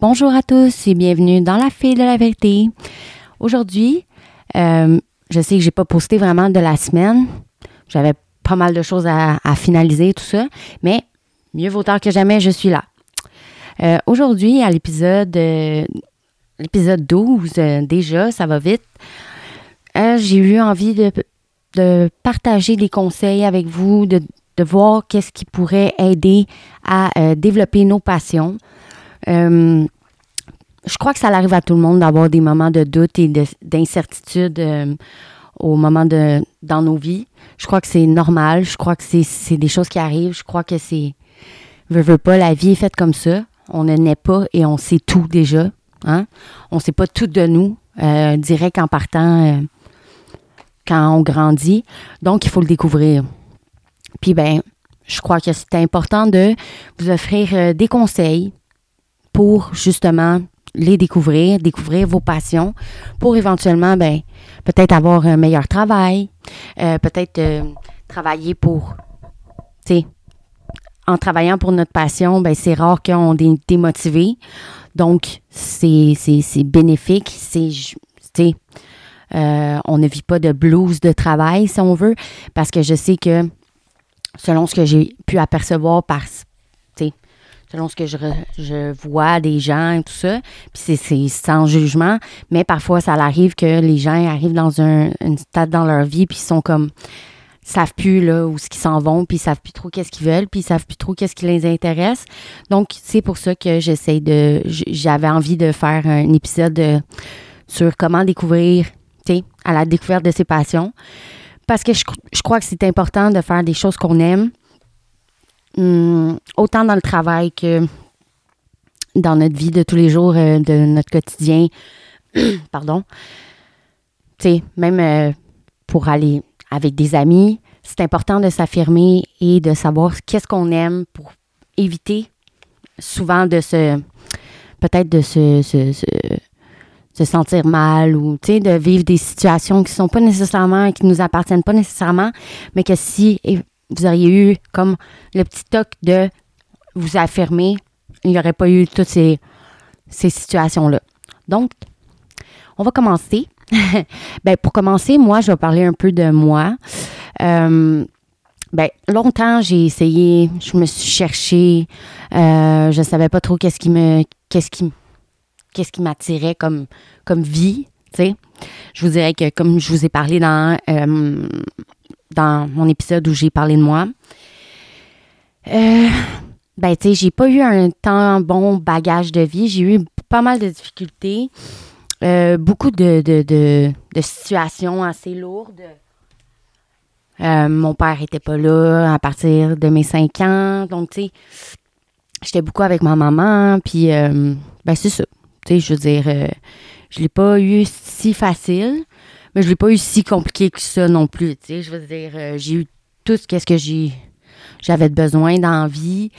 Bonjour à tous et bienvenue dans la fille de la vérité. Aujourd'hui, euh, je sais que j'ai pas posté vraiment de la semaine. J'avais pas mal de choses à, finaliser, tout ça, mais mieux vaut tard que jamais, je suis là. Euh, aujourd'hui, à l'épisode euh, l'épisode 12, déjà, ça va vite, j'ai eu envie de, partager des conseils avec vous, de, de voir qu'est-ce qui pourrait aider à développer nos passions. Euh, je crois que ça arrive à tout le monde d'avoir des moments de doute et d'incertitude euh, au moment de dans nos vies. Je crois que c'est normal. Je crois que c'est des choses qui arrivent. Je crois que c'est veux, veux pas, la vie est faite comme ça. On ne naît pas et on sait tout déjà. Hein? On ne sait pas tout de nous, euh, direct en partant euh, quand on grandit. Donc, il faut le découvrir. Puis, ben, je crois que c'est important de vous offrir des conseils, pour justement les découvrir, découvrir vos passions, pour éventuellement, ben, peut-être avoir un meilleur travail, euh, peut-être euh, travailler pour, tu sais, en travaillant pour notre passion, ben, c'est rare qu'on est démotivé. Donc, c'est, bénéfique. C'est, tu euh, on ne vit pas de blues de travail, si on veut, parce que je sais que, selon ce que j'ai pu apercevoir par, selon ce que je, vois des gens et tout ça. Puis c'est sans jugement, mais parfois ça arrive que les gens arrivent dans un, stade dans leur vie puis ils sont comme savent plus là où ce s'en vont puis ils savent plus trop qu'est-ce qu'ils veulent puis ils savent plus trop qu'est-ce qui les intéresse. Donc c'est pour ça que j'essaie de j'avais envie de faire un épisode sur comment découvrir tu sais à la découverte de ses passions parce que je crois que c'est important de faire des choses qu'on aime Hum, autant dans le travail que dans notre vie de tous les jours, euh, de notre quotidien. Pardon. Tu sais, même euh, pour aller avec des amis, c'est important de s'affirmer et de savoir qu'est-ce qu'on aime pour éviter souvent de se. peut-être de se, se, se, sentir mal ou tu de vivre des situations qui sont pas nécessairement, qui nous appartiennent pas nécessairement, mais que si vous auriez eu comme le petit toc de vous affirmer, il n'y aurait pas eu toutes ces, situations-là. Donc, on va commencer. ben, pour commencer, moi, je vais parler un peu de moi. Euh, ben, longtemps, j'ai essayé, je me suis cherchée, euh, je savais pas trop qu'est-ce qui me, qu'est-ce qui, qu'est-ce m'attirait comme, vie. Je vous dirais que, comme je vous ai parlé dans euh, dans mon épisode où j'ai parlé de moi. Euh, ben, tu sais, j'ai pas eu un tant bon bagage de vie. J'ai eu pas mal de difficultés, euh, beaucoup de, de, situations assez lourdes. Euh, mon père était pas là à partir de mes cinq ans. Donc, tu sais, j'étais beaucoup avec ma maman. Puis, ben, c'est ça. Tu sais, je veux dire, je l'ai pas eu si facile. Mais je l'ai pas eu si compliqué que ça non plus. Tu sais, je veux dire, euh, j'ai eu tout ce qu'est-ce que j'ai j'avais besoin dans la vie.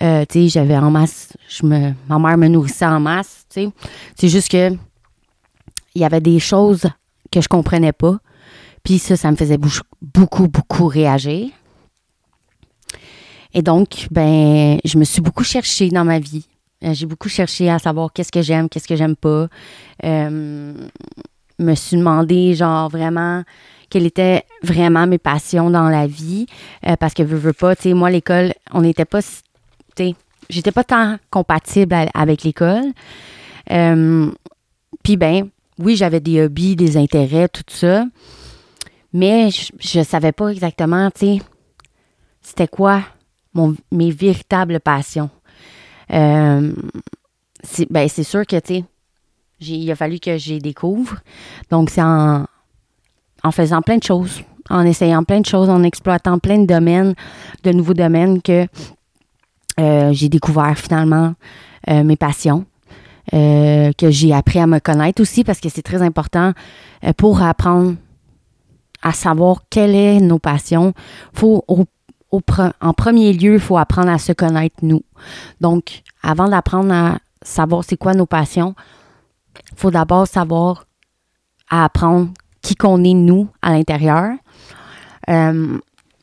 Euh, tu sais, j'avais en masse, je me, ma mère me nourrissait en masse, tu sais. C'est juste que il y avait des choses que je comprenais pas. Puis ça, ça me faisait beaucoup, beaucoup réagir. Et donc, ben, je me suis beaucoup cherchée dans ma vie. Euh, j'ai beaucoup cherché à savoir qu'est-ce que j'aime, qu'est-ce que j'aime pas me suis demandé, genre, vraiment, quelles étaient vraiment mes passions dans la vie. Euh, parce que, veux, veux pas, tu sais, moi, l'école, on n'était pas, tu j'étais pas tant compatible avec l'école. Euh, puis, ben, oui, j'avais des hobbies, des intérêts, tout ça. Mais je, savais pas exactement, tu sais, c'était quoi mon, mes véritables passions. Euh, ben, c'est sûr que, tu sais, il a fallu que j'y découvre. Donc, c'est en, faisant plein de choses, en essayant plein de choses, en exploitant plein de domaines, de nouveaux domaines que euh, j'ai découvert finalement euh, mes passions. Euh, que j'ai appris à me connaître aussi parce que c'est très important pour apprendre à savoir quelles sont nos passions. Faut en premier lieu, il faut apprendre à se connaître nous. Donc, avant d'apprendre à savoir c'est quoi nos passions, faut d'abord savoir à apprendre qui qu'on est nous à l'intérieur. Euh,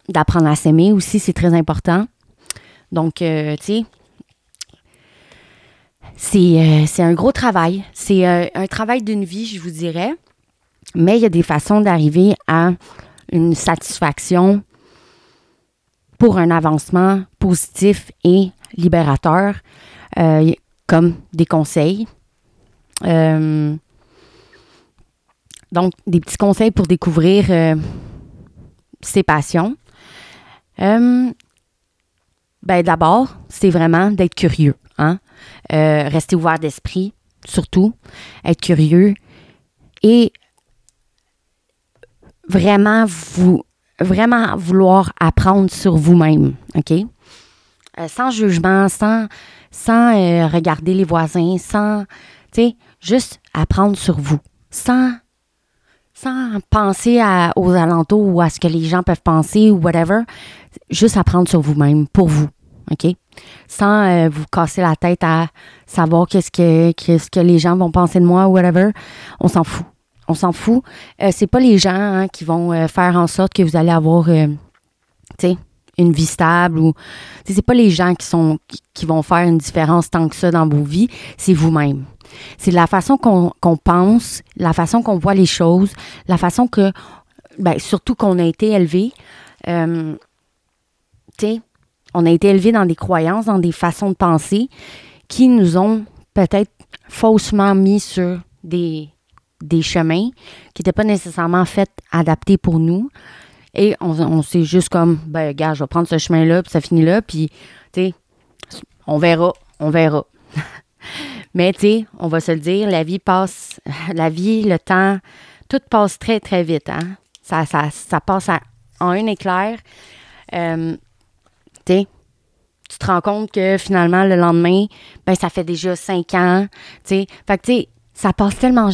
d'apprendre à s'aimer aussi, c'est très important. Donc, euh, tu sais, c'est, un gros travail. C'est un travail d'une vie, je vous dirais. Mais il y a des façons d'arriver à une satisfaction pour un avancement positif et libérateur, euh, comme des conseils. Euh, donc, des petits conseils pour découvrir euh, ses passions. ben d'abord, c'est vraiment d'être curieux. Hein? rester ouvert d'esprit, surtout. Être curieux. Et vraiment vous vraiment vouloir apprendre sur vous-même, OK? Euh, sans jugement, sans, sans euh, regarder les voisins, sans, tu sais, juste apprendre sur vous, sans, penser à, aux alentours ou à ce que les gens peuvent penser ou whatever, juste apprendre sur vous-même, pour vous, OK? Sans euh, vous casser la tête à savoir qu'est-ce que, qu'est-ce que les gens vont penser de moi ou whatever, on s'en fout on s'en fout. Euh, c'est pas les gens hein, qui vont euh, faire en sorte que vous allez avoir, euh, une vie stable ou, c'est pas les gens qui sont qui, vont faire une différence tant que ça dans vos vies, c'est vous-même. C'est la façon qu'on pense, la façon qu'on voit les choses, la façon que, ben, surtout qu'on a été élevé, tu sais, on a été élevé dans des croyances, dans des façons de penser qui nous ont peut-être faussement mis sur des, des chemins qui n'étaient pas nécessairement faits, adaptés pour nous. Et on, s'est juste comme, ben, gars, je vais prendre ce chemin-là, puis ça finit là, puis, tu sais, on verra, on verra. Mais, tu sais, on va se le dire, la vie passe, la vie, le temps, tout passe très, très vite, hein. Ça, ça, ça passe en un éclair. Euh, tu sais, tu te rends compte que finalement, le lendemain, ben, ça fait déjà cinq ans, tu sais. Fait que, tu sais, ça passe tellement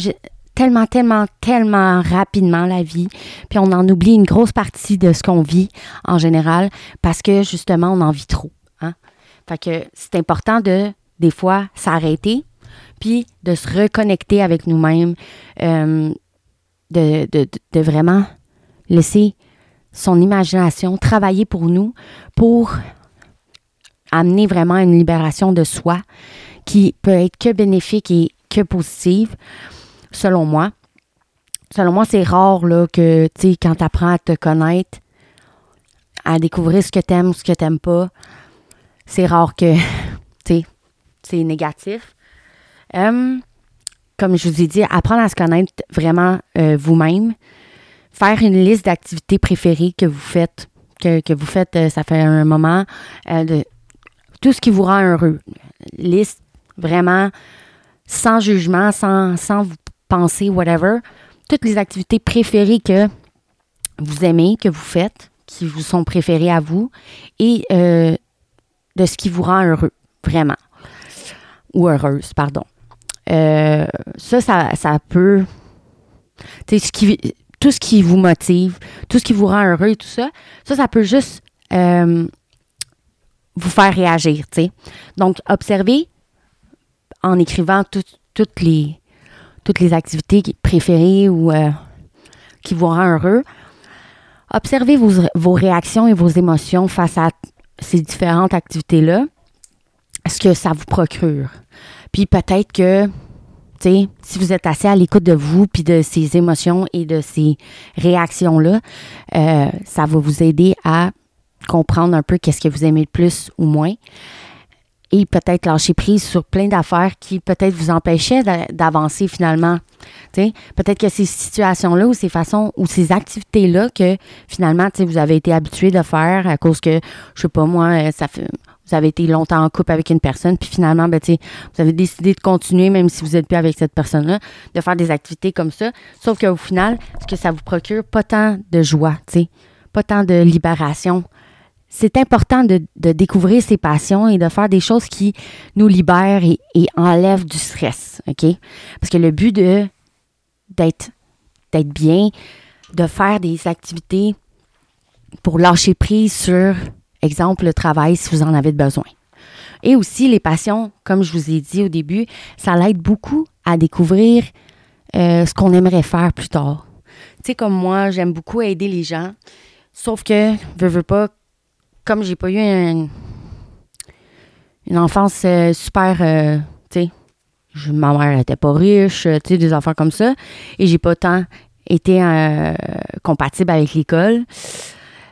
tellement, tellement, tellement rapidement la vie. Puis on en oublie une grosse partie de ce qu'on vit en général parce que justement, on en vit trop. Hein? Fait que c'est important de, des fois, s'arrêter puis de se reconnecter avec nous-mêmes, euh, de, de, de vraiment laisser son imagination travailler pour nous pour amener vraiment une libération de soi qui peut être que bénéfique et que positive selon moi. Selon moi, c'est rare là, que, tu sais, quand tu apprends à te connaître, à découvrir ce que tu aimes ou ce que tu n'aimes pas, c'est rare que, c'est négatif. Hum, comme je vous ai dit, apprendre à se connaître vraiment euh, vous-même. Faire une liste d'activités préférées que vous faites, que, vous faites, euh, ça fait un moment, euh, tout ce qui vous rend heureux. Liste vraiment sans jugement, sans, sans vous penser, whatever, toutes les activités préférées que vous aimez, que vous faites, qui vous sont préférées à vous, et euh, de ce qui vous rend heureux, vraiment. Ou heureuse, pardon. Euh, ça, ça, peut. Ce qui, tout ce qui vous motive, tout ce qui vous rend heureux et tout ça, ça, ça peut juste euh, vous faire réagir, Donc, observez en écrivant toutes les, toutes les activités préférées ou euh, qui vous rendent heureux. Observez vos, réactions et vos émotions face à ces différentes activités-là. Ce que ça vous procure? Puis peut-être que, tu sais, si vous êtes assez à l'écoute de vous, puis de ces émotions et de ces réactions-là, euh, ça va vous aider à comprendre un peu qu'est-ce que vous aimez le plus ou moins et peut-être lâcher prise sur plein d'affaires qui peut-être vous empêchaient d'avancer finalement. Peut-être que ces situations-là ou ces façons ou ces activités-là que finalement vous avez été habitué de faire à cause que, je sais pas moi, ça fait, vous avez été longtemps en couple avec une personne, puis finalement, ben, vous avez décidé de continuer, même si vous n'êtes plus avec cette personne-là, de faire des activités comme ça. Sauf qu'au final, ce que ça vous procure, pas tant de joie, pas tant de libération, c'est important de, découvrir ses passions et de faire des choses qui nous libèrent et, enlèvent du stress, OK? Parce que le but de d'être d'être bien, de faire des activités pour lâcher prise sur exemple, le travail si vous en avez besoin. Et aussi, les passions, comme je vous ai dit au début, ça l'aide beaucoup à découvrir euh, ce qu'on aimerait faire plus tard. Tu sais, comme moi, j'aime beaucoup aider les gens. Sauf que, veux, veux pas, comme j'ai pas eu une, une enfance euh, super, euh, tu sais, ma mère n'était pas riche, tu sais, des enfants comme ça, et j'ai pas tant été compatible avec l'école.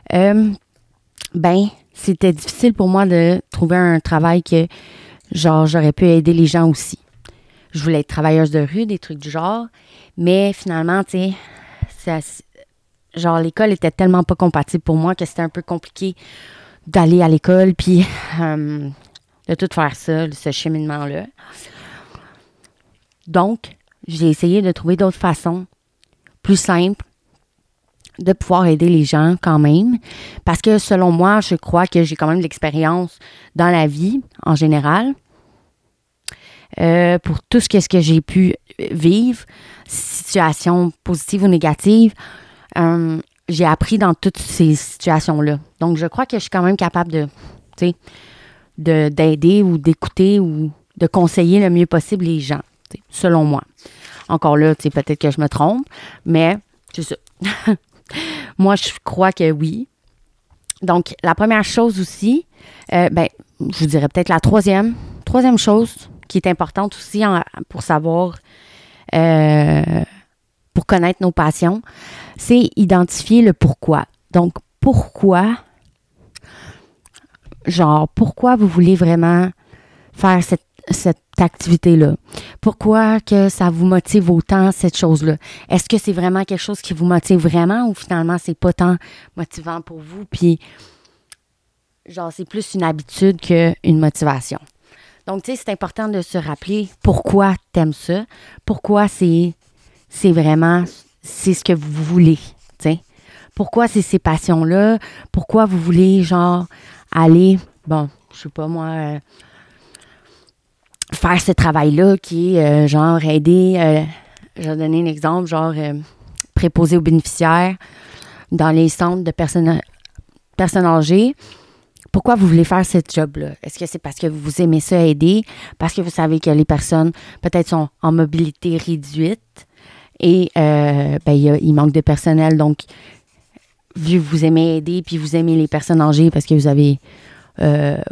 ben, c'était difficile pour moi de trouver un travail que, genre, j'aurais pu aider les gens aussi. Je voulais être travailleuse de rue, des trucs du genre, mais finalement, tu sais, genre, l'école était tellement pas compatible pour moi que c'était un peu compliqué d'aller à l'école, puis de tout faire ça, ce cheminement-là. Donc, j'ai essayé de trouver d'autres façons plus simples de pouvoir aider les gens quand même. Parce que selon moi, je crois que j'ai quand même de l'expérience dans la vie en général. Euh, pour tout ce que, j'ai pu vivre, situation positive ou négative, euh, j'ai appris dans toutes ces situations-là. Donc, je crois que je suis quand même capable de, de d'aider ou d'écouter ou de conseiller le mieux possible les gens, selon moi. Encore là, peut-être que je me trompe, mais c'est ça. Moi, je crois que oui. Donc, la première chose aussi, euh, ben, je vous dirais peut-être la troisième, troisième chose qui est importante aussi pour savoir, euh, pour connaître nos passions, c'est identifier le pourquoi. Donc, pourquoi, genre, pourquoi vous voulez vraiment faire cette cette activité-là? Pourquoi que ça vous motive autant, cette chose-là? Est-ce que c'est vraiment quelque chose qui vous motive vraiment ou finalement c'est pas tant motivant pour vous? Puis, genre, c'est plus une habitude qu'une motivation. Donc, tu sais, c'est important de se rappeler pourquoi t'aimes ça, pourquoi c'est, c'est vraiment, c'est ce que vous voulez, tu sais. Pourquoi c'est ces passions-là, pourquoi vous voulez, genre, aller, bon, je sais pas moi, euh, faire ce travail-là qui est euh, genre aider, euh, je vais donner un exemple, genre euh, préposer aux bénéficiaires dans les centres de personnes, personnes âgées. Pourquoi vous voulez faire ce job-là? Est-ce que c'est parce que vous aimez ça aider, parce que vous savez que les personnes peut-être sont en mobilité réduite et ben, il, manque de personnel, donc vu que vous aimez aider puis vous aimez les personnes âgées parce que vous avez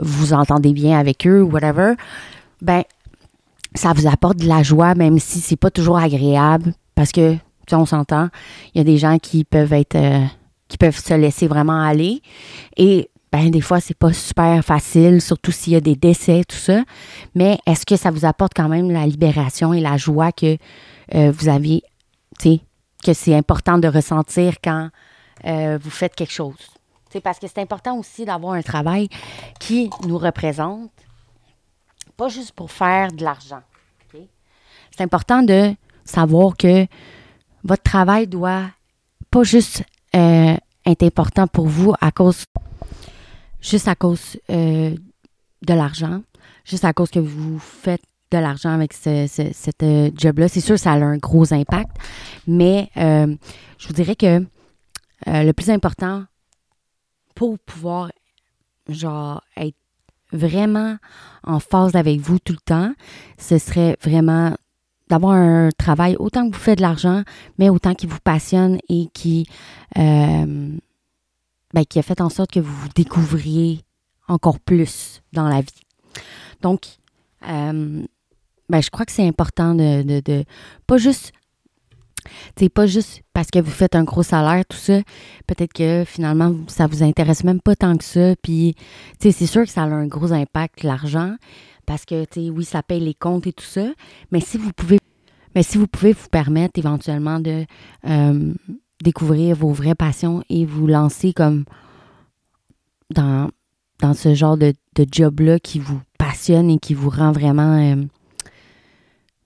vous entendez bien avec eux ou whatever, ben ça vous apporte de la joie, même si c'est pas toujours agréable, parce que, tu on s'entend, il y a des gens qui peuvent être, euh, qui peuvent se laisser vraiment aller, et ben des fois c'est pas super facile, surtout s'il y a des décès, tout ça. Mais est-ce que ça vous apporte quand même la libération et la joie que euh, vous avez, tu sais, que c'est important de ressentir quand euh, vous faites quelque chose? C'est parce que c'est important aussi d'avoir un travail qui nous représente, juste pour faire de l'argent. C'est important de savoir que votre travail doit pas juste euh, être important pour vous à cause, juste à cause euh, de l'argent, juste à cause que vous faites de l'argent avec ce, cette euh, job-là. C'est sûr, ça a un gros impact, mais je vous dirais que le plus important pour pouvoir genre être vraiment en phase avec vous tout le temps, ce serait vraiment d'avoir un travail autant que vous faites de l'argent, mais autant qui vous passionne et qui, euh, ben, qui a fait en sorte que vous vous découvriez encore plus dans la vie. Donc, euh, ben, je crois que c'est important de, de, de, pas juste c'est pas juste parce que vous faites un gros salaire, tout ça. Peut-être que finalement, ça vous intéresse même pas tant que ça. Puis, c'est sûr que ça a un gros impact, l'argent, parce que, tu oui, ça paye les comptes et tout ça. Mais si vous pouvez, mais si vous pouvez vous permettre éventuellement de euh, découvrir vos vraies passions et vous lancer comme dans, dans ce genre de, job-là qui vous passionne et qui vous rend vraiment, euh,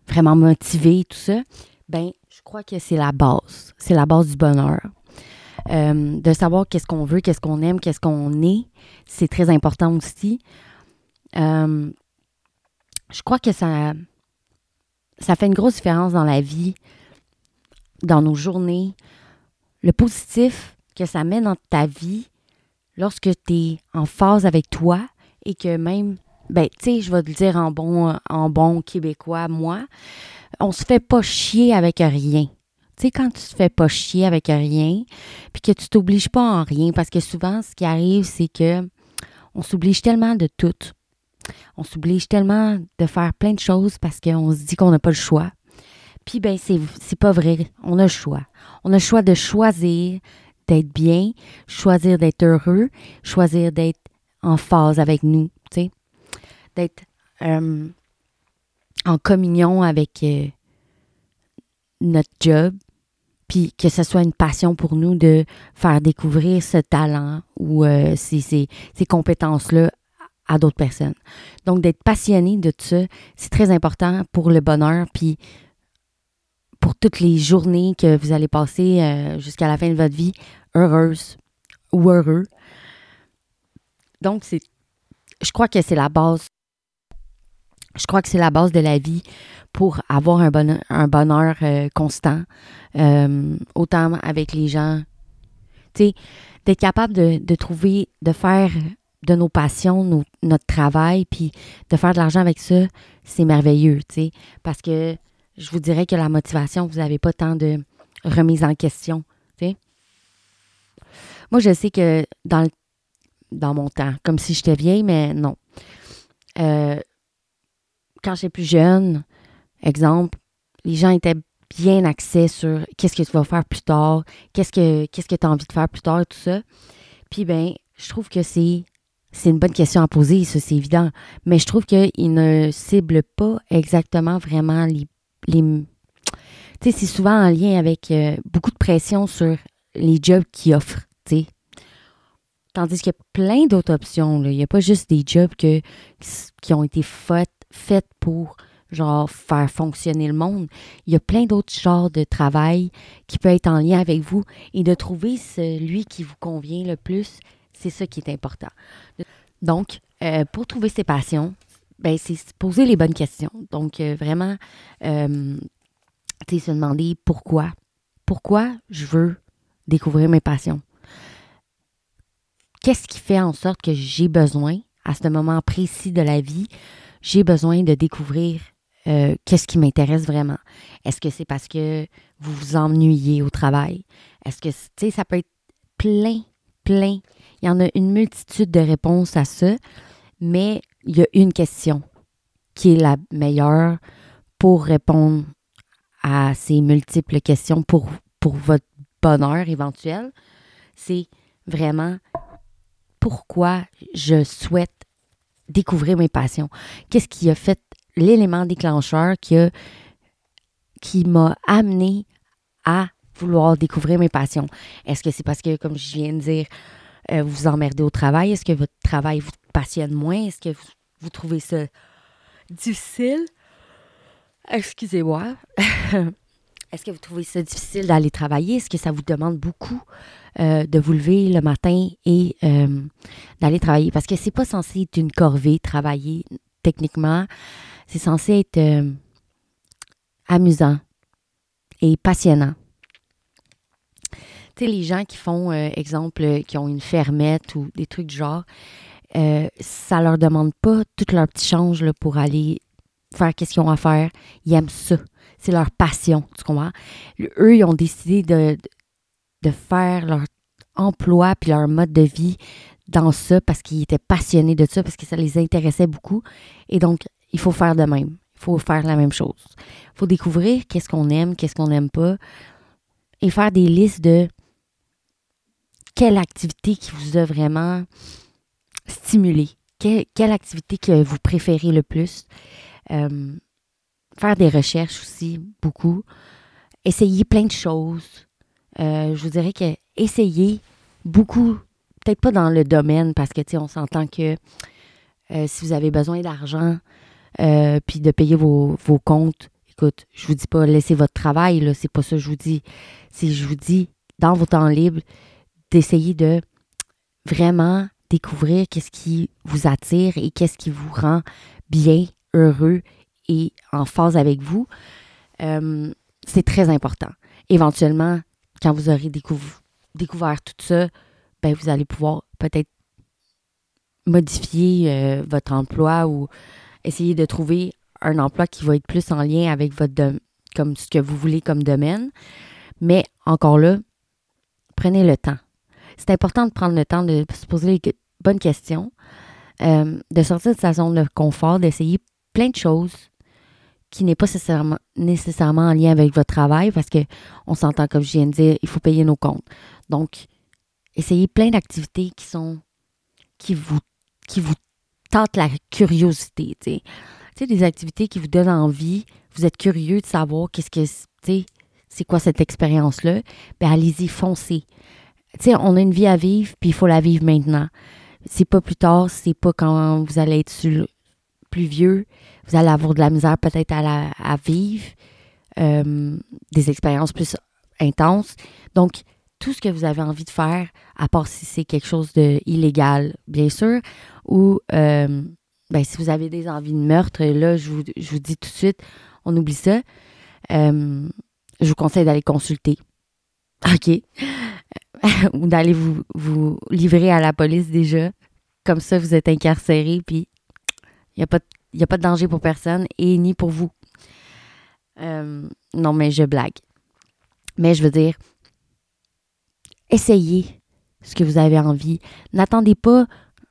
vraiment motivé, tout ça, ben je crois que c'est la base. C'est la base du bonheur. Euh, de savoir qu'est-ce qu'on veut, qu'est-ce qu'on aime, qu'est-ce qu'on est, c'est très important aussi. Euh, je crois que ça, ça fait une grosse différence dans la vie, dans nos journées. Le positif que ça met dans ta vie, lorsque tu es en phase avec toi et que même, ben, tu sais, je vais te le dire en bon, en bon québécois, moi, on se fait pas chier avec rien. Tu sais, quand tu te fais pas chier avec rien, puis que tu t'obliges pas en rien, parce que souvent, ce qui arrive, c'est que on s'oblige tellement de tout. On s'oblige tellement de faire plein de choses parce qu'on se dit qu'on n'a pas le choix. Puis, ben, c'est, pas vrai. On a le choix. On a le choix de choisir d'être bien, choisir d'être heureux, choisir d'être en phase avec nous, tu sais. D'être euh, en communion avec euh, notre job, puis que ce soit une passion pour nous de faire découvrir ce talent ou euh, ces, ces, ces compétences-là à d'autres personnes. Donc, d'être passionné de tout ça, c'est très important pour le bonheur, puis pour toutes les journées que vous allez passer euh, jusqu'à la fin de votre vie, heureuse ou heureux. Donc, c'est, je crois que c'est la base. Je crois que c'est la base de la vie pour avoir un bonheur, un bonheur euh, constant, euh, autant avec les gens. Tu sais, d'être capable de, de, trouver, de faire de nos passions, notre travail, puis de faire de l'argent avec ça, c'est merveilleux, tu sais, parce que je vous dirais que la motivation, vous n'avez pas tant de remise en question, tu sais. Moi, je sais que dans, le, dans mon temps, comme si j'étais vieille, mais non. Euh, quand j'étais plus jeune, exemple, les gens étaient bien axés sur qu'est-ce que tu vas faire plus tard, qu'est-ce que qu'est-ce que tu as envie de faire plus tard, tout ça. Puis ben, je trouve que c'est c'est une bonne question à poser, ça c'est évident. Mais je trouve qu'il ne cible pas exactement vraiment les. les tu sais, c'est souvent en lien avec euh, beaucoup de pression sur les jobs qu'ils offrent, tu sais. Tandis qu'il y a plein d'autres options. Il n'y a pas juste des jobs que, qui ont été faites fait pour genre faire fonctionner le monde. Il y a plein d'autres genres de travail qui peut être en lien avec vous et de trouver celui qui vous convient le plus, c'est ça qui est important. Donc, euh, pour trouver ses passions, ben, c'est poser les bonnes questions. Donc, euh, vraiment, euh, se demander pourquoi. Pourquoi je veux découvrir mes passions? Qu'est-ce qui fait en sorte que j'ai besoin, à ce moment précis de la vie, j'ai besoin de découvrir euh, qu'est-ce qui m'intéresse vraiment. Est-ce que c'est parce que vous vous ennuyez au travail? Est-ce que, tu sais, ça peut être plein, plein. Il y en a une multitude de réponses à ça, mais il y a une question qui est la meilleure pour répondre à ces multiples questions pour, pour votre bonheur éventuel. C'est vraiment pourquoi je souhaite découvrir mes passions. Qu'est-ce qui a fait l'élément déclencheur qui, m'a amené à vouloir découvrir mes passions? Est-ce que c'est parce que, comme je viens de dire, euh, vous vous emmerdez au travail? Est-ce que votre travail vous passionne moins? Est-ce que vous, vous trouvez ça difficile? Excusez-moi. Est-ce que vous trouvez ça difficile d'aller travailler? Est-ce que ça vous demande beaucoup euh, de vous lever le matin et euh, d'aller travailler? Parce que c'est pas censé être une corvée, travailler techniquement. C'est censé être euh, amusant et passionnant. Tu sais, les gens qui font, exemple, qui ont une fermette ou des trucs du genre, ça leur demande pas tout leur petit change là, pour aller faire qu'est-ce qu'ils ont à faire. Ils aiment ça c'est leur passion, tu comprends? Eux, ils ont décidé de, de faire leur emploi puis leur mode de vie dans ça parce qu'ils étaient passionnés de ça, parce que ça les intéressait beaucoup. Et donc, il faut faire de même. Il faut faire la même chose. Il faut découvrir qu'est-ce qu'on aime, qu'est-ce qu'on n'aime pas et faire des listes de quelle activité qui vous a vraiment stimulé, quelle, activité que vous préférez le plus. Euh, faire des recherches aussi, beaucoup. Essayer plein de choses. Euh, je vous dirais que essayer beaucoup, peut-être pas dans le domaine, parce que, tu sais, on s'entend que euh, si vous avez besoin d'argent, euh, puis de payer vos, vos, comptes, écoute, je vous dis pas laissez votre travail, là, c'est pas ça que je vous dis. C'est, je vous dis, dans vos temps libres, d'essayer de vraiment découvrir qu'est-ce qui vous attire et qu'est-ce qui vous rend bien, heureux et en phase avec vous, c'est très important. Éventuellement, quand vous aurez découvert tout ça, ben, vous allez pouvoir peut-être modifier euh, votre emploi ou essayer de trouver un emploi qui va être plus en lien avec votre comme ce que vous voulez comme domaine. Mais encore là, prenez le temps. C'est important de prendre le temps de se poser les bonnes questions, euh, de sortir de sa zone de confort, d'essayer plein de choses qui n'est pas nécessairement, nécessairement en lien avec votre travail parce que on s'entend, comme je viens de dire, il faut payer nos comptes. Donc, essayez plein d'activités qui sont qui vous qui vous tentent la curiosité, des activités qui vous donnent envie, vous êtes curieux de savoir qu'est-ce que, tu c'est quoi cette expérience-là, ben allez-y, foncez. Tu sais, on a une vie à vivre, puis il faut la vivre maintenant. C'est pas plus tard, c'est pas quand vous allez être plus vieux, vous allez avoir de la misère peut-être à, vivre, euh, des expériences plus intenses. Donc, tout ce que vous avez envie de faire, à part si c'est quelque chose de illégal, bien sûr, ou euh, ben, si vous avez des envies de meurtre, là, je vous, je vous dis tout de suite, on oublie ça. Euh, je vous conseille d'aller consulter. OK? ou d'aller vous, vous livrer à la police déjà. Comme ça, vous êtes incarcéré, puis il n'y a, pas, a pas de danger pour personne et ni pour vous. Euh, non, mais je blague. Mais je veux dire, essayez ce que vous avez envie. N'attendez pas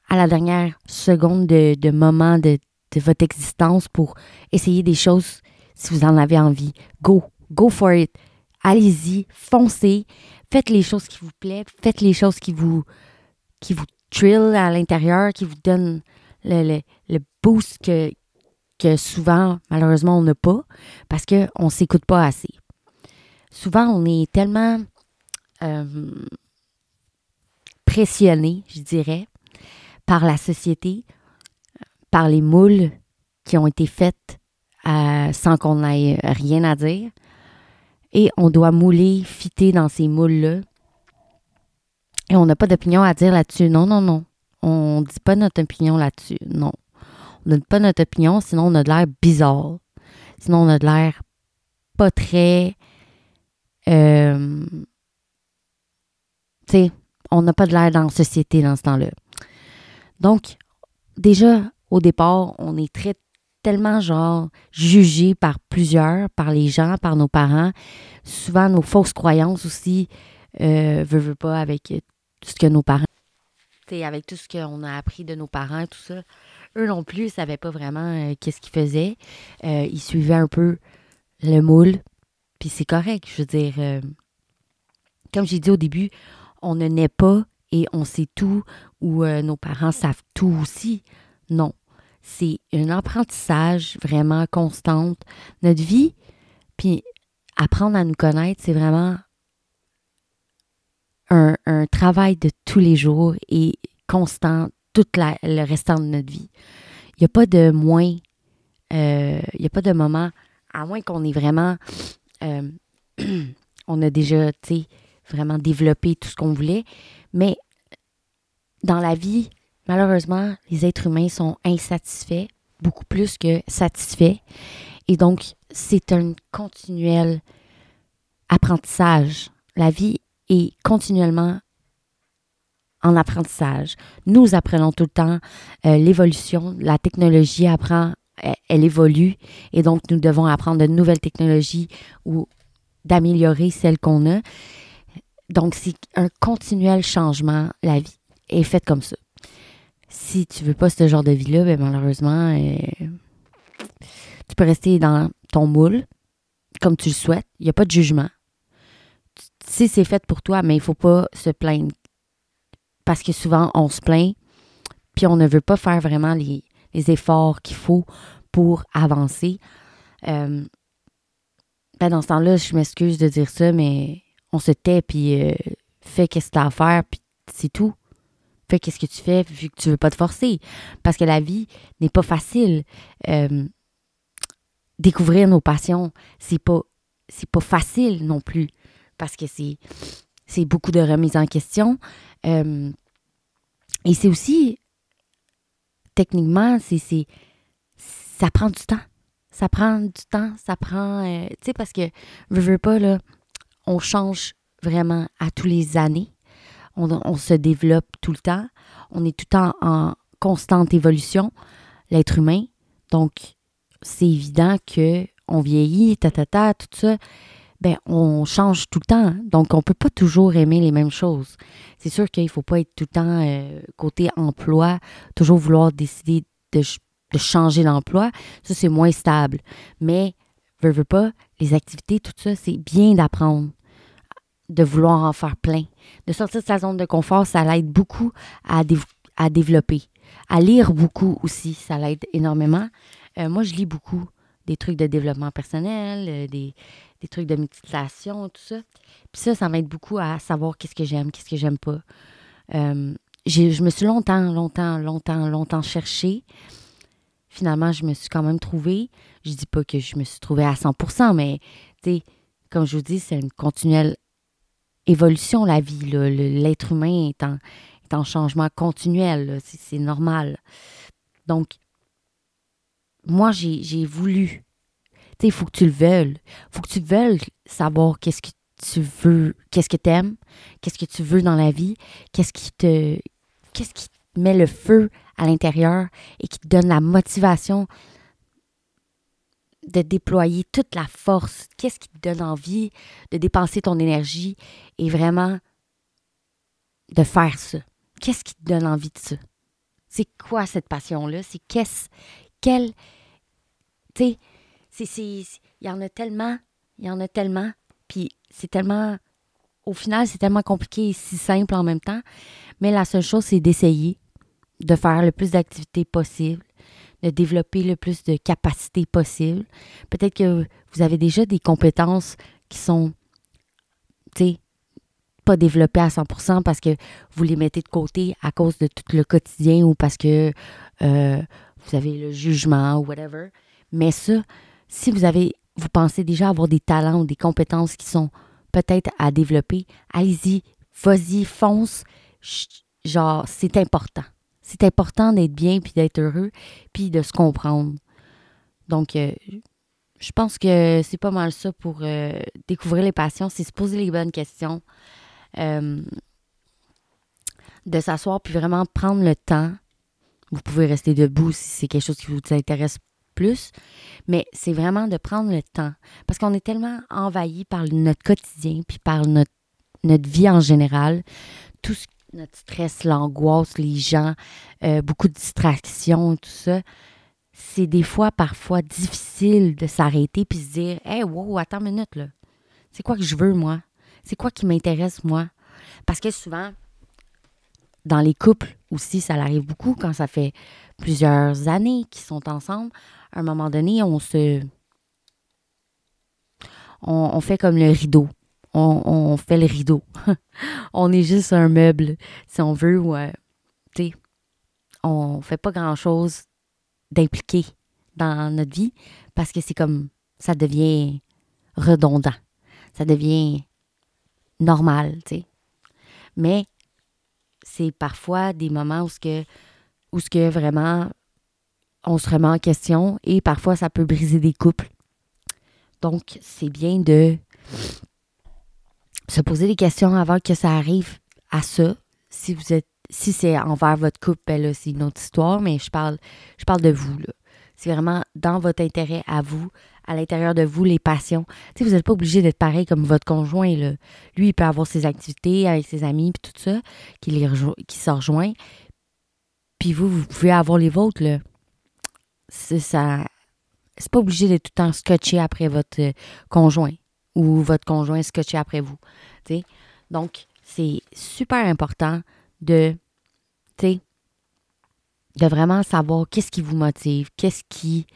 à la dernière seconde de, moment de, votre existence pour essayer des choses si vous en avez envie. Go, go for it. Allez-y, foncez, faites les choses qui vous plaisent, faites les choses qui vous, qui vous à l'intérieur, qui vous donnent le, le, que, souvent, malheureusement, on n'a pas parce qu'on ne s'écoute pas assez. Souvent, on est tellement euh, pressionné, je dirais, par la société, par les moules qui ont été faites euh, sans qu'on ait rien à dire. Et on doit mouler, fitter dans ces moules-là. Et on n'a pas d'opinion à dire là-dessus. Non, non, non. On ne dit pas notre opinion là-dessus. Non. On ne donne pas notre opinion, sinon on a de l'air bizarre. Sinon on a de l'air pas très euh, tu sais, on n'a pas de l'air dans la société dans ce temps-là. Donc, déjà, au départ, on est très tellement genre jugé par plusieurs, par les gens, par nos parents. Souvent, nos fausses croyances aussi, euh, veut, pas, avec tout ce que nos parents, avec tout ce qu'on a appris de nos parents tout ça. Eux non plus, ils ne savaient pas vraiment euh, qu'est-ce qu'ils faisaient. Euh, ils suivaient un peu le moule. Puis c'est correct, je veux dire. Euh, comme j'ai dit au début, on ne naît pas et on sait tout ou nos parents savent tout aussi. Non. C'est un apprentissage vraiment constant. Notre vie, puis apprendre à nous connaître, c'est vraiment un, travail de tous les jours et constant tout le restant de notre vie. Il n'y a pas de moins, euh, il n'y a pas de moment, à moins qu'on ait vraiment, euh, on a déjà, tu sais, vraiment développer tout ce qu'on voulait. Mais dans la vie, malheureusement, les êtres humains sont insatisfaits, beaucoup plus que satisfaits. Et donc, c'est un continuel apprentissage. La vie est continuellement en apprentissage. Nous apprenons tout le temps euh, l'évolution, la technologie apprend, elle, elle, évolue et donc nous devons apprendre de nouvelles technologies ou d'améliorer celles qu'on a. Donc, c'est un continuel changement. La vie est faite comme ça. Si tu veux pas ce genre de vie-là, ben malheureusement, euh, tu peux rester dans ton moule comme tu le souhaites. Il n'y a pas de jugement. Si c'est fait pour toi, mais il faut pas se plaindre. Parce que souvent, on se plaint, puis on ne veut pas faire vraiment les, efforts qu'il faut pour avancer. Euh, ben dans ce temps-là, je m'excuse de dire ça, mais on se tait, puis euh, fais qu'est-ce que tu as à faire, puis c'est tout. Fais qu'est-ce que tu fais, vu que tu veux pas te forcer. Parce que la vie n'est pas facile. Euh, découvrir nos passions, c'est pas, c'est pas facile non plus. Parce que c'est, c'est beaucoup de remise en question. Euh, et c'est aussi, techniquement, c'est, ça prend du temps. Ça prend du temps, ça prend, tu sais, parce que je veux pas, là, on change vraiment à tous les années. On, se développe tout le temps. On est tout le temps en constante évolution, l'être humain. Donc, c'est évident que on vieillit, ta, ta, ta, tout ça. Ben, on change tout le temps. Donc, on ne peut pas toujours aimer les mêmes choses. C'est sûr qu'il ne faut pas être tout le temps euh, côté emploi, toujours vouloir décider de, de changer d'emploi. Ça, c'est moins stable. Mais, veux, veux pas, les activités, tout ça, c'est bien d'apprendre de vouloir en faire plein. De sortir de sa zone de confort, ça l'aide beaucoup à, à développer. À lire beaucoup aussi, ça l'aide énormément. Euh, moi, je lis beaucoup des trucs de développement personnel, euh, des, des, trucs de méditation, tout ça. Puis ça, ça m'aide beaucoup à savoir qu'est-ce que j'aime, qu'est-ce que j'aime pas. Euh, je me suis longtemps, longtemps, longtemps, longtemps cherché. Finalement, je me suis quand même trouvée. Je dis pas que je me suis trouvée à 100%, mais tu sais, comme je vous dis, c'est une continuelle évolution, la vie. L'être humain est en, est en changement continuel. C'est normal. Donc, moi, j'ai voulu. Tu sais, il faut que tu le veuilles. Il faut que tu veuilles savoir qu'est-ce que tu veux, qu'est-ce que tu aimes, qu'est-ce que tu veux dans la vie, qu'est-ce qui te qu'est-ce qui te met le feu à l'intérieur et qui te donne la motivation de déployer toute la force, qu'est-ce qui te donne envie de dépenser ton énergie et vraiment de faire ça. Qu'est-ce qui te donne envie de ça? C'est quoi cette passion-là? C'est qu'est-ce, quel, tu sais, il y en a tellement, il y en a tellement, puis c'est tellement, au final, c'est tellement compliqué et si simple en même temps, mais la seule chose, c'est d'essayer de faire le plus d'activités possible, de développer le plus de capacités possible. Peut-être que vous avez déjà des compétences qui sont, pas développées à 100% parce que vous les mettez de côté à cause de tout le quotidien ou parce que euh, vous avez le jugement ou whatever. Mais ça, si vous avez, vous pensez déjà avoir des talents ou des compétences qui sont peut-être à développer, allez-y, vas-y, fonce. Genre, c'est important. C'est important d'être bien, puis d'être heureux, puis de se comprendre. Donc, euh, je pense que c'est pas mal ça pour euh, découvrir les passions, c'est se poser les bonnes questions, euh, de s'asseoir, puis vraiment prendre le temps. Vous pouvez rester debout si c'est quelque chose qui vous intéresse plus, mais c'est vraiment de prendre le temps, parce qu'on est tellement envahi par notre quotidien, puis par notre, notre vie en général, tout ce notre stress, l'angoisse, les gens, euh, beaucoup de distractions, tout ça, c'est des fois, parfois, difficile de s'arrêter puis se dire Hey, wow, attends une minute, là. C'est quoi que je veux, moi? C'est quoi qui m'intéresse, moi? Parce que souvent, dans les couples aussi, ça arrive beaucoup quand ça fait plusieurs années qu'ils sont ensemble. À un moment donné, on se. on fait comme le rideau on, fait le rideau. on est juste un meuble, si on veut, ou, euh, tu sais, on fait pas grand-chose d'impliqué dans notre vie parce que c'est comme, ça devient redondant. Ça devient normal, tu sais. Mais c'est parfois des moments où ce que, où ce que vraiment on se remet en question et parfois ça peut briser des couples. Donc, c'est bien de se poser des questions avant que ça arrive à ça. Si vous êtes si c'est envers votre couple, ben là, c'est une autre histoire, mais je parle, je parle de vous. Là. C'est vraiment dans votre intérêt à vous, à l'intérieur de vous, les passions. Tu vous n'êtes pas obligé d'être pareil comme votre conjoint. Là. Lui, il peut avoir ses activités avec ses amis puis tout ça, qui, se rejoint. Puis vous, vous pouvez avoir les vôtres. Là. C'est pas obligé d'être tout le temps scotché après votre euh, conjoint ou votre conjoint scotché après vous. Donc, c'est super important de, de vraiment savoir qu'est-ce qui vous motive, qu'est-ce qui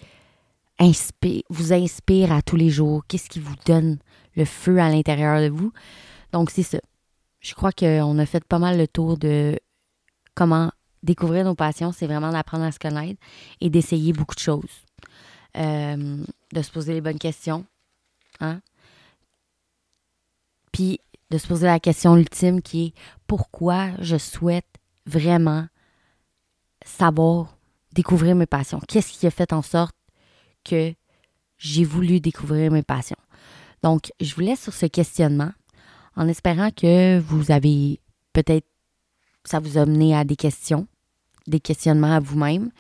vous inspire à tous les jours, qu'est-ce qui vous donne le feu à l'intérieur de vous? Donc, c'est ça. Je crois qu'on a fait pas mal le tour de comment découvrir nos passions. C'est vraiment d'apprendre à se connaître et d'essayer beaucoup de choses. Euh, de se poser les bonnes questions. Hein? Puis de se poser la question ultime qui est pourquoi je souhaite vraiment savoir découvrir mes passions? Qu'est-ce qui a fait en sorte que j'ai voulu découvrir mes passions. Donc, je vous laisse sur ce questionnement en espérant que vous avez peut-être, ça vous a mené à des questions des questionnements à vous-même.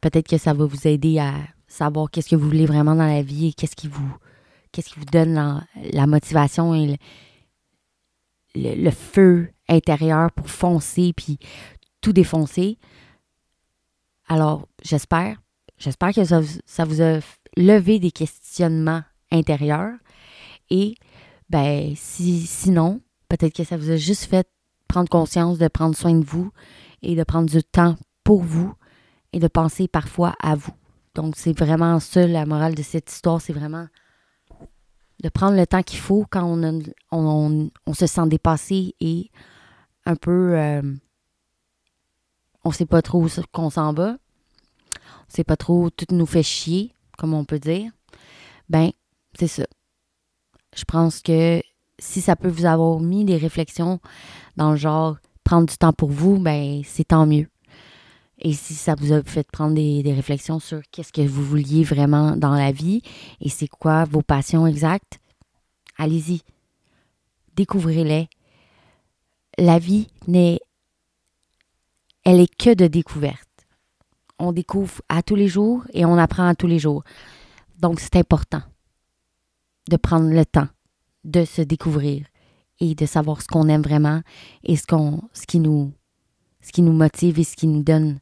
Peut-être que ça va vous aider à savoir qu'est-ce que vous voulez vraiment dans la vie et qu'est-ce qui vous qu'est-ce qui vous donne la, motivation et le, feu intérieur pour foncer puis tout défoncer. Alors, j'espère, j'espère que ça, vous a levé des questionnements intérieurs. Et, ben, si, sinon, peut-être que ça vous a juste fait prendre conscience de prendre soin de vous et de prendre du temps pour vous et de penser parfois à vous. Donc, c'est vraiment ça, la morale de cette histoire, c'est vraiment de prendre le temps qu'il faut quand on, on, se sent dépassé et un peu... Euh, on sait pas trop où qu'on s'en va. Sait pas trop, tout nous fait chier, comme on peut dire. Ben, c'est ça. Je pense que si ça peut vous avoir mis des réflexions dans le genre prendre du temps pour vous, ben c'est tant mieux. Et si ça vous a fait prendre des, réflexions sur qu'est-ce que vous vouliez vraiment dans la vie et c'est quoi vos passions exactes, allez-y. Découvrez-les. La vie n'est. Elle est que de découverte. On découvre à tous les jours et on apprend à tous les jours. Donc, c'est important de prendre le temps de se découvrir et de savoir ce qu'on aime vraiment et ce, qu'on, qui nous, ce qui nous motive et ce qui nous donne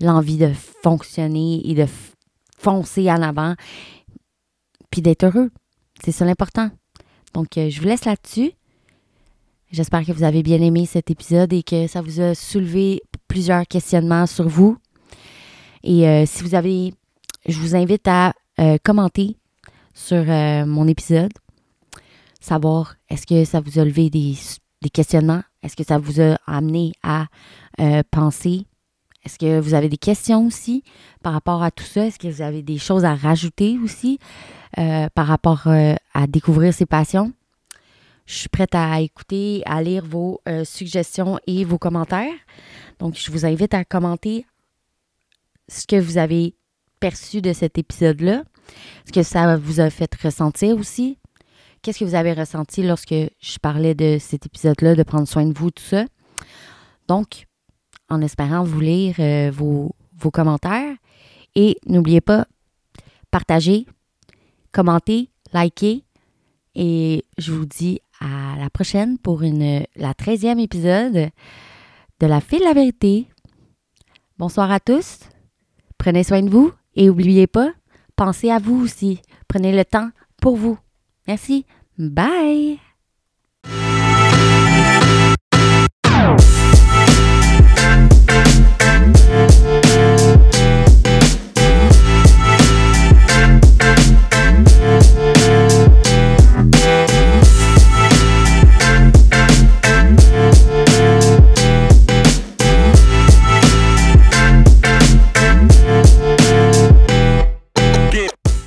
l'envie de fonctionner et de foncer en avant, puis d'être heureux. C'est ça l'important. Donc, euh, je vous laisse là-dessus. J'espère que vous avez bien aimé cet épisode et que ça vous a soulevé plusieurs questionnements sur vous. Et euh, si vous avez, je vous invite à euh, commenter sur mon épisode savoir est-ce que ça vous a levé des, questionnements? Est-ce que ça vous a amené à euh, penser? Est-ce que vous avez des questions aussi par rapport à tout ça? Est-ce que vous avez des choses à rajouter aussi euh, par rapport euh, à découvrir ces passions? Je suis prête à écouter, à lire vos suggestions et vos commentaires. Donc, je vous invite à commenter ce que vous avez perçu de cet épisode-là, ce que ça vous a fait ressentir aussi, Qu'est-ce que vous avez ressenti lorsque je parlais de cet épisode-là, de prendre soin de vous, tout ça? Donc, en espérant vous lire euh, vos, vos commentaires. Et n'oubliez pas, partagez, commentez, likez. Et je vous dis à la prochaine pour une, la 13e épisode de La Fille de la Vérité. Bonsoir à tous. Prenez soin de vous et n'oubliez pas, pensez à vous aussi. Prenez le temps pour vous. Merci. Bye.